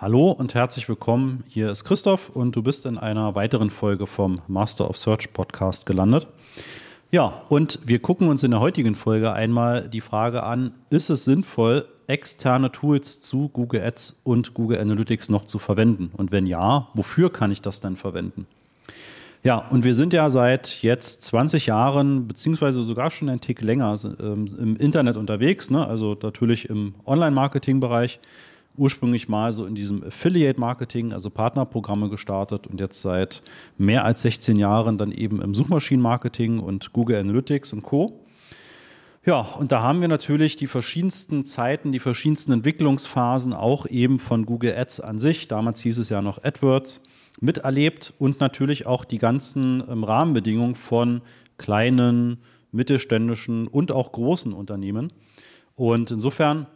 Hallo und herzlich willkommen. Hier ist Christoph und du bist in einer weiteren Folge vom Master of Search Podcast gelandet. Ja, und wir gucken uns in der heutigen Folge einmal die Frage an, ist es sinnvoll, externe Tools zu Google Ads und Google Analytics noch zu verwenden? Und wenn ja, wofür kann ich das denn verwenden? Ja, und wir sind ja seit jetzt 20 Jahren, beziehungsweise sogar schon einen Tick länger ähm, im Internet unterwegs, ne? also natürlich im Online-Marketing-Bereich ursprünglich mal so in diesem Affiliate-Marketing, also Partnerprogramme gestartet und jetzt seit mehr als 16 Jahren dann eben im Suchmaschinen-Marketing und Google Analytics und Co. Ja, und da haben wir natürlich die verschiedensten Zeiten, die verschiedensten Entwicklungsphasen auch eben von Google Ads an sich. Damals hieß es ja noch AdWords miterlebt und natürlich auch die ganzen ähm, Rahmenbedingungen von kleinen, mittelständischen und auch großen Unternehmen. Und insofern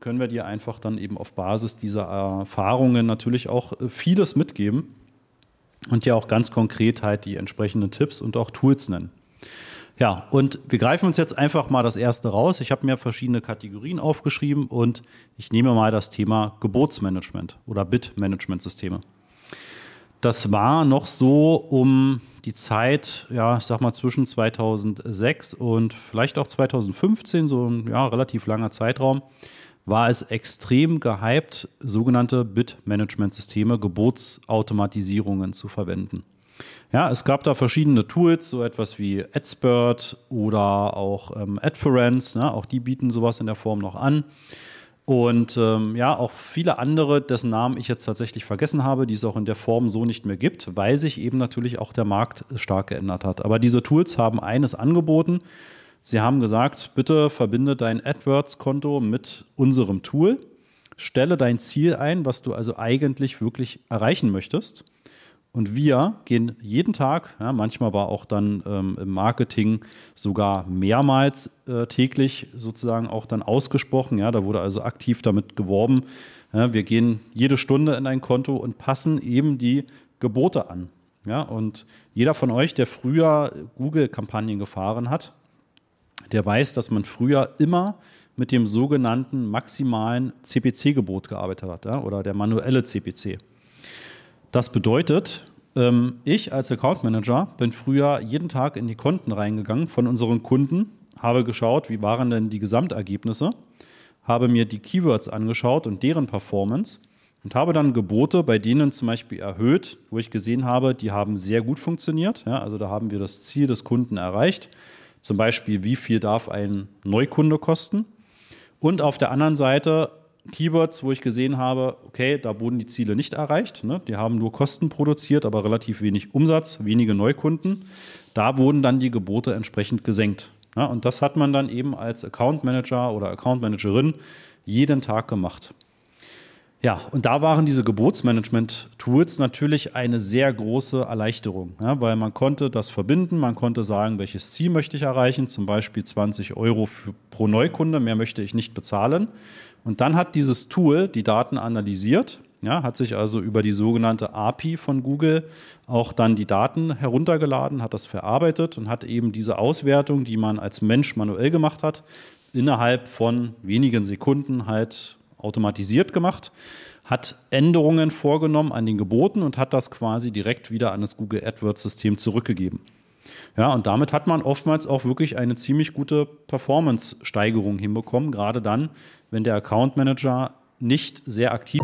können wir dir einfach dann eben auf Basis dieser Erfahrungen natürlich auch äh, vieles mitgeben und dir auch ganz konkret halt die entsprechenden Tipps und auch Tools nennen. Ja, und wir greifen uns jetzt einfach mal das erste raus. Ich habe mir verschiedene Kategorien aufgeschrieben und ich nehme mal das Thema Gebotsmanagement oder Bit-Management-Systeme. Das war noch so um die Zeit, ja, ich sag mal zwischen 2006 und vielleicht auch 2015, so ein ja, relativ langer Zeitraum war es extrem gehypt, sogenannte Bit-Management-Systeme, Gebotsautomatisierungen zu verwenden. Ja, es gab da verschiedene Tools, so etwas wie AdSpurt oder auch ähm, Adference, ne? auch die bieten sowas in der Form noch an. Und ähm, ja, auch viele andere, dessen Namen ich jetzt tatsächlich vergessen habe, die es auch in der Form so nicht mehr gibt, weil sich eben natürlich auch der Markt stark geändert hat. Aber diese Tools haben eines angeboten, Sie haben gesagt, bitte verbinde dein AdWords-Konto mit unserem Tool, stelle dein Ziel ein, was du also eigentlich wirklich erreichen möchtest. Und wir gehen jeden Tag, ja, manchmal war auch dann ähm, im Marketing sogar mehrmals äh, täglich sozusagen auch dann ausgesprochen. Ja, da wurde also aktiv damit geworben. Ja, wir gehen jede Stunde in ein Konto und passen eben die Gebote an. Ja, und jeder von euch, der früher Google-Kampagnen gefahren hat, der weiß, dass man früher immer mit dem sogenannten maximalen CPC-Gebot gearbeitet hat ja, oder der manuelle CPC. Das bedeutet, ähm, ich als Account Manager bin früher jeden Tag in die Konten reingegangen von unseren Kunden, habe geschaut, wie waren denn die Gesamtergebnisse, habe mir die Keywords angeschaut und deren Performance und habe dann Gebote bei denen zum Beispiel erhöht, wo ich gesehen habe, die haben sehr gut funktioniert. Ja, also da haben wir das Ziel des Kunden erreicht. Zum Beispiel, wie viel darf ein Neukunde kosten? Und auf der anderen Seite Keywords, wo ich gesehen habe, okay, da wurden die Ziele nicht erreicht. Ne? Die haben nur Kosten produziert, aber relativ wenig Umsatz, wenige Neukunden. Da wurden dann die Gebote entsprechend gesenkt. Ja? Und das hat man dann eben als Account Manager oder Account Managerin jeden Tag gemacht. Ja, und da waren diese Gebotsmanagement-Tools natürlich eine sehr große Erleichterung, ja, weil man konnte das verbinden, man konnte sagen, welches Ziel möchte ich erreichen, zum Beispiel 20 Euro für, pro Neukunde, mehr möchte ich nicht bezahlen. Und dann hat dieses Tool die Daten analysiert, ja, hat sich also über die sogenannte API von Google auch dann die Daten heruntergeladen, hat das verarbeitet und hat eben diese Auswertung, die man als Mensch manuell gemacht hat, innerhalb von wenigen Sekunden halt automatisiert gemacht, hat Änderungen vorgenommen an den Geboten und hat das quasi direkt wieder an das Google AdWords-System zurückgegeben. Ja, und damit hat man oftmals auch wirklich eine ziemlich gute Performance-Steigerung hinbekommen, gerade dann, wenn der Account Manager nicht sehr aktiv.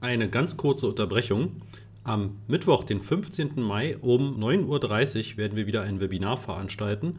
Eine ganz kurze Unterbrechung. Am Mittwoch, den 15. Mai um 9.30 Uhr werden wir wieder ein Webinar veranstalten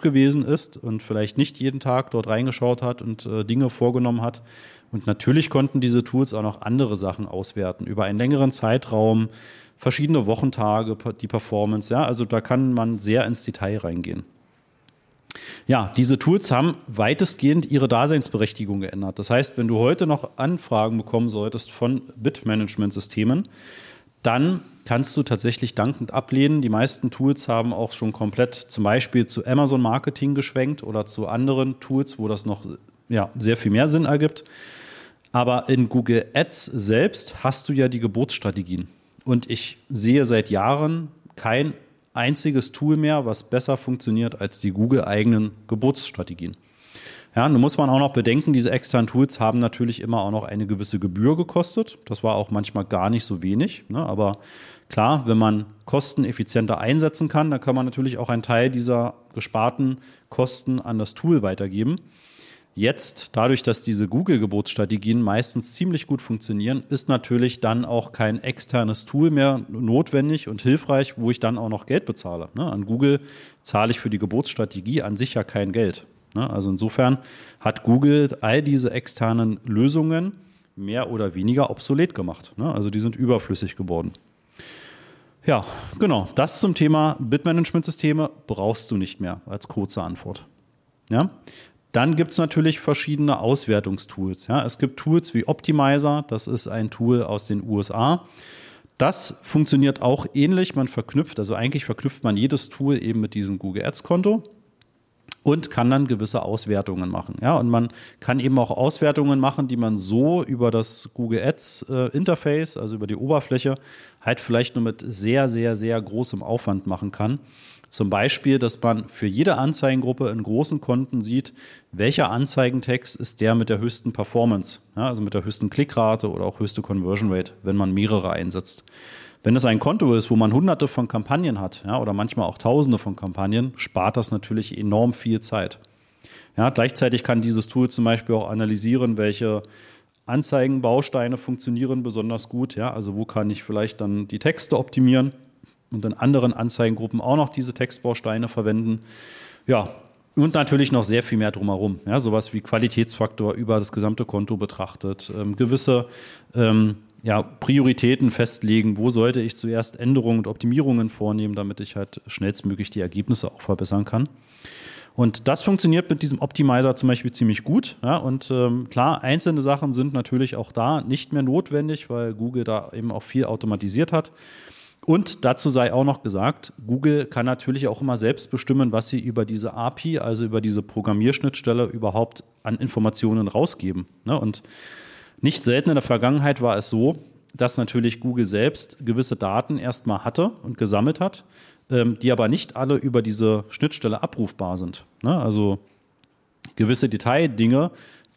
gewesen ist und vielleicht nicht jeden Tag dort reingeschaut hat und äh, Dinge vorgenommen hat. Und natürlich konnten diese Tools auch noch andere Sachen auswerten, über einen längeren Zeitraum, verschiedene Wochentage, die Performance. Ja, also da kann man sehr ins Detail reingehen. Ja, diese Tools haben weitestgehend ihre Daseinsberechtigung geändert. Das heißt, wenn du heute noch Anfragen bekommen solltest von Bitmanagement-Systemen, dann kannst du tatsächlich dankend ablehnen. Die meisten Tools haben auch schon komplett zum Beispiel zu Amazon Marketing geschwenkt oder zu anderen Tools, wo das noch ja, sehr viel mehr Sinn ergibt. Aber in Google Ads selbst hast du ja die Geburtsstrategien. Und ich sehe seit Jahren kein einziges Tool mehr, was besser funktioniert als die Google-eigenen Geburtsstrategien. Ja, nun muss man auch noch bedenken, diese externen Tools haben natürlich immer auch noch eine gewisse Gebühr gekostet. Das war auch manchmal gar nicht so wenig. Ne? Aber klar, wenn man Kosten effizienter einsetzen kann, dann kann man natürlich auch einen Teil dieser gesparten Kosten an das Tool weitergeben. Jetzt, dadurch, dass diese Google-Geburtsstrategien meistens ziemlich gut funktionieren, ist natürlich dann auch kein externes Tool mehr notwendig und hilfreich, wo ich dann auch noch Geld bezahle. Ne? An Google zahle ich für die Geburtsstrategie an sich ja kein Geld. Ne? Also insofern hat Google all diese externen Lösungen mehr oder weniger obsolet gemacht. Ne? Also die sind überflüssig geworden. Ja, genau. Das zum Thema Bitmanagement-Systeme brauchst du nicht mehr als kurze Antwort. Ja? Dann gibt es natürlich verschiedene Auswertungstools. Ja. Es gibt Tools wie Optimizer, das ist ein Tool aus den USA. Das funktioniert auch ähnlich. Man verknüpft, also eigentlich verknüpft man jedes Tool eben mit diesem Google Ads Konto und kann dann gewisse Auswertungen machen. Ja, und man kann eben auch Auswertungen machen, die man so über das Google Ads äh, Interface, also über die Oberfläche, halt vielleicht nur mit sehr, sehr, sehr großem Aufwand machen kann. Zum Beispiel, dass man für jede Anzeigengruppe in großen Konten sieht, welcher Anzeigentext ist der mit der höchsten Performance, ja, also mit der höchsten Klickrate oder auch höchste Conversion Rate, wenn man mehrere einsetzt. Wenn es ein Konto ist, wo man hunderte von Kampagnen hat ja, oder manchmal auch tausende von Kampagnen, spart das natürlich enorm viel Zeit. Ja, gleichzeitig kann dieses Tool zum Beispiel auch analysieren, welche Anzeigenbausteine funktionieren besonders gut. Ja, also wo kann ich vielleicht dann die Texte optimieren und in anderen Anzeigengruppen auch noch diese Textbausteine verwenden. Ja, und natürlich noch sehr viel mehr drumherum. Ja, sowas wie Qualitätsfaktor über das gesamte Konto betrachtet, ähm, gewisse ähm, ja, Prioritäten festlegen, wo sollte ich zuerst Änderungen und Optimierungen vornehmen, damit ich halt schnellstmöglich die Ergebnisse auch verbessern kann. Und das funktioniert mit diesem Optimizer zum Beispiel ziemlich gut. Ja, und ähm, klar, einzelne Sachen sind natürlich auch da nicht mehr notwendig, weil Google da eben auch viel automatisiert hat. Und dazu sei auch noch gesagt, Google kann natürlich auch immer selbst bestimmen, was sie über diese API, also über diese Programmierschnittstelle überhaupt an Informationen rausgeben. Ne? Und nicht selten in der Vergangenheit war es so, dass natürlich Google selbst gewisse Daten erstmal hatte und gesammelt hat, ähm, die aber nicht alle über diese Schnittstelle abrufbar sind. Ne? Also gewisse Detaildinge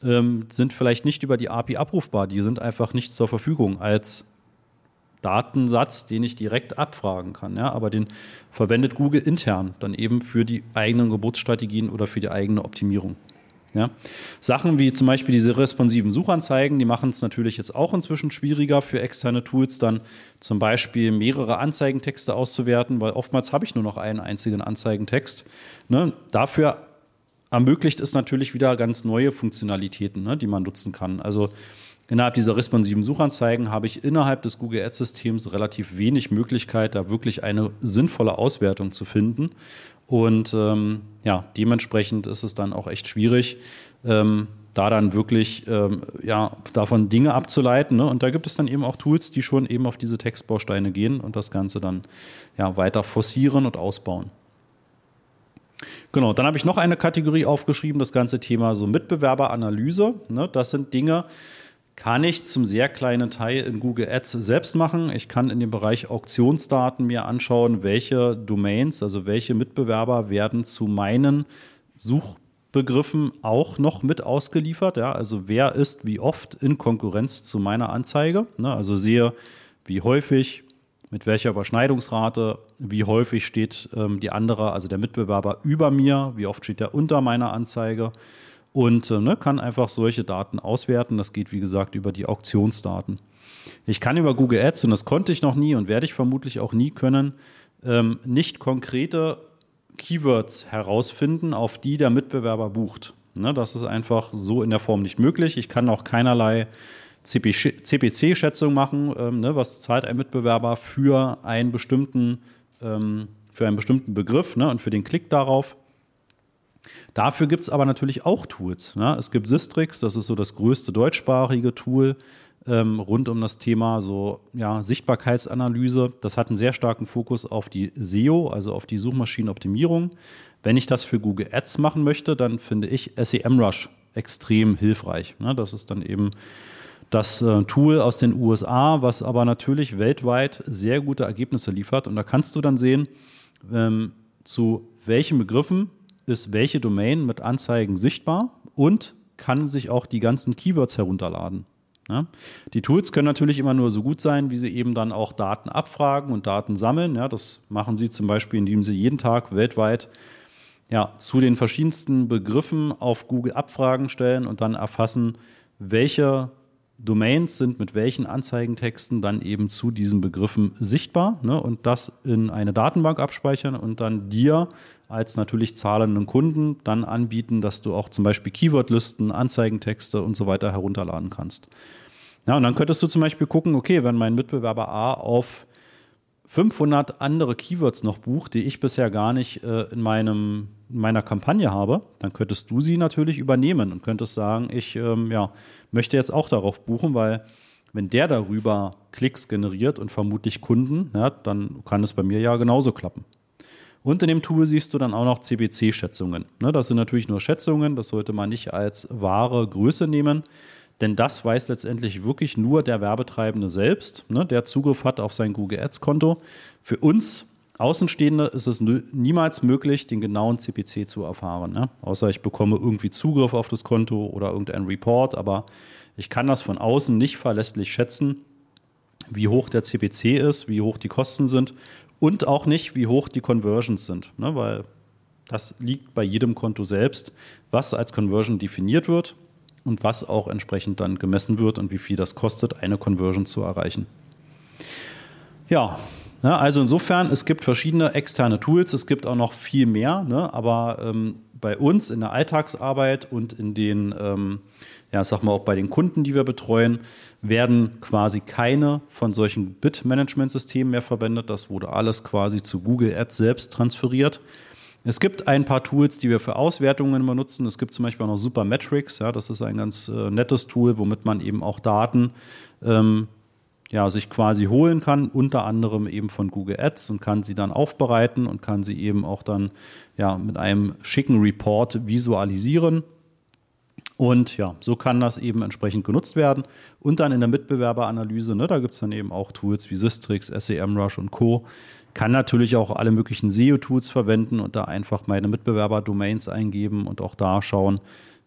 ähm, sind vielleicht nicht über die API abrufbar, die sind einfach nicht zur Verfügung als Datensatz, den ich direkt abfragen kann. Aber den verwendet Google intern dann eben für die eigenen Geburtsstrategien oder für die eigene Optimierung. Ja? Sachen wie zum Beispiel diese responsiven Suchanzeigen, die machen es natürlich jetzt auch inzwischen schwieriger für externe Tools, dann zum Beispiel mehrere Anzeigentexte auszuwerten, weil oftmals habe ich nur noch einen einzigen Anzeigentext. Ne? Dafür ermöglicht es natürlich wieder ganz neue Funktionalitäten, ne, die man nutzen kann. Also Innerhalb dieser responsiven Suchanzeigen habe ich innerhalb des Google Ads-Systems relativ wenig Möglichkeit, da wirklich eine sinnvolle Auswertung zu finden. Und ähm, ja, dementsprechend ist es dann auch echt schwierig, ähm, da dann wirklich ähm, ja, davon Dinge abzuleiten. Ne? Und da gibt es dann eben auch Tools, die schon eben auf diese Textbausteine gehen und das Ganze dann ja, weiter forcieren und ausbauen. Genau, dann habe ich noch eine Kategorie aufgeschrieben, das ganze Thema so Mitbewerberanalyse. Ne? Das sind Dinge, kann ich zum sehr kleinen Teil in Google Ads selbst machen. Ich kann in dem Bereich Auktionsdaten mir anschauen, welche Domains, also welche Mitbewerber werden zu meinen Suchbegriffen auch noch mit ausgeliefert. Ja, also wer ist wie oft in Konkurrenz zu meiner Anzeige. Ne, also sehe, wie häufig, mit welcher Überschneidungsrate, wie häufig steht ähm, die andere, also der Mitbewerber über mir, wie oft steht er unter meiner Anzeige und äh, ne, kann einfach solche Daten auswerten. Das geht, wie gesagt, über die Auktionsdaten. Ich kann über Google Ads, und das konnte ich noch nie und werde ich vermutlich auch nie können, ähm, nicht konkrete Keywords herausfinden, auf die der Mitbewerber bucht. Ne, das ist einfach so in der Form nicht möglich. Ich kann auch keinerlei CPC-Schätzung machen, ähm, ne, was zahlt ein Mitbewerber für einen bestimmten, ähm, für einen bestimmten Begriff ne, und für den Klick darauf. Dafür gibt es aber natürlich auch Tools. Ne? Es gibt Sistrix, das ist so das größte deutschsprachige Tool ähm, rund um das Thema so ja, Sichtbarkeitsanalyse. Das hat einen sehr starken Fokus auf die SEO, also auf die Suchmaschinenoptimierung. Wenn ich das für Google Ads machen möchte, dann finde ich SEMrush extrem hilfreich. Ne? Das ist dann eben das äh, Tool aus den USA, was aber natürlich weltweit sehr gute Ergebnisse liefert. Und da kannst du dann sehen, ähm, zu welchen Begriffen ist welche Domain mit Anzeigen sichtbar und kann sich auch die ganzen Keywords herunterladen. Ja? Die Tools können natürlich immer nur so gut sein, wie sie eben dann auch Daten abfragen und Daten sammeln. Ja, das machen sie zum Beispiel, indem sie jeden Tag weltweit ja, zu den verschiedensten Begriffen auf Google Abfragen stellen und dann erfassen, welche Domains sind mit welchen Anzeigentexten dann eben zu diesen Begriffen sichtbar ne, und das in eine Datenbank abspeichern und dann dir als natürlich zahlenden Kunden dann anbieten, dass du auch zum Beispiel Keywordlisten, Anzeigentexte und so weiter herunterladen kannst. Ja, und dann könntest du zum Beispiel gucken, okay, wenn mein Mitbewerber A auf 500 andere Keywords noch bucht, die ich bisher gar nicht äh, in, meinem, in meiner Kampagne habe, dann könntest du sie natürlich übernehmen und könntest sagen, ich ähm, ja, möchte jetzt auch darauf buchen, weil wenn der darüber Klicks generiert und vermutlich Kunden, ja, dann kann es bei mir ja genauso klappen. Und in dem Tool siehst du dann auch noch CBC-Schätzungen. Ne, das sind natürlich nur Schätzungen, das sollte man nicht als wahre Größe nehmen. Denn das weiß letztendlich wirklich nur der Werbetreibende selbst, ne, der Zugriff hat auf sein Google Ads-Konto. Für uns Außenstehende ist es niemals möglich, den genauen CPC zu erfahren. Ne? Außer ich bekomme irgendwie Zugriff auf das Konto oder irgendein Report, aber ich kann das von außen nicht verlässlich schätzen, wie hoch der CPC ist, wie hoch die Kosten sind und auch nicht, wie hoch die Conversions sind. Ne? Weil das liegt bei jedem Konto selbst, was als Conversion definiert wird und was auch entsprechend dann gemessen wird und wie viel das kostet, eine Conversion zu erreichen. Ja, ne, also insofern, es gibt verschiedene externe Tools, es gibt auch noch viel mehr, ne, aber ähm, bei uns in der Alltagsarbeit und in den, ähm, ja, sag mal auch bei den Kunden, die wir betreuen, werden quasi keine von solchen Bit-Management-Systemen mehr verwendet. Das wurde alles quasi zu Google Ads selbst transferiert. Es gibt ein paar Tools, die wir für Auswertungen benutzen. Es gibt zum Beispiel auch noch Supermetrics. Ja, das ist ein ganz äh, nettes Tool, womit man eben auch Daten ähm, ja, sich quasi holen kann, unter anderem eben von Google Ads und kann sie dann aufbereiten und kann sie eben auch dann ja, mit einem schicken Report visualisieren. Und ja, so kann das eben entsprechend genutzt werden. Und dann in der Mitbewerberanalyse, ne, da gibt es dann eben auch Tools wie Systrix, SEMrush und Co., kann natürlich auch alle möglichen SEO-Tools verwenden und da einfach meine Mitbewerber-Domains eingeben und auch da schauen,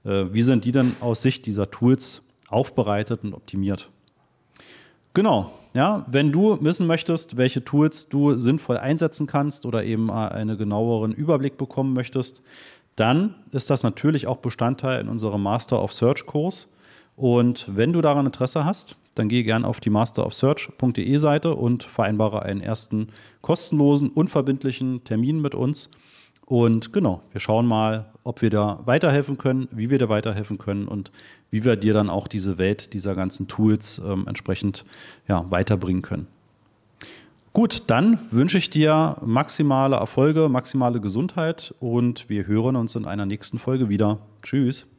äh, wie sind die denn aus Sicht dieser Tools aufbereitet und optimiert. Genau, ja, wenn du wissen möchtest, welche Tools du sinnvoll einsetzen kannst oder eben einen genaueren Überblick bekommen möchtest, dann ist das natürlich auch Bestandteil in unserem Master of Search Kurs. Und wenn du daran Interesse hast, dann geh gerne auf die masterofsearch.de Seite und vereinbare einen ersten kostenlosen, unverbindlichen Termin mit uns. Und genau, wir schauen mal, ob wir da weiterhelfen können, wie wir dir weiterhelfen können und wie wir dir dann auch diese Welt dieser ganzen Tools ähm, entsprechend ja, weiterbringen können. Gut, dann wünsche ich dir maximale Erfolge, maximale Gesundheit und wir hören uns in einer nächsten Folge wieder. Tschüss.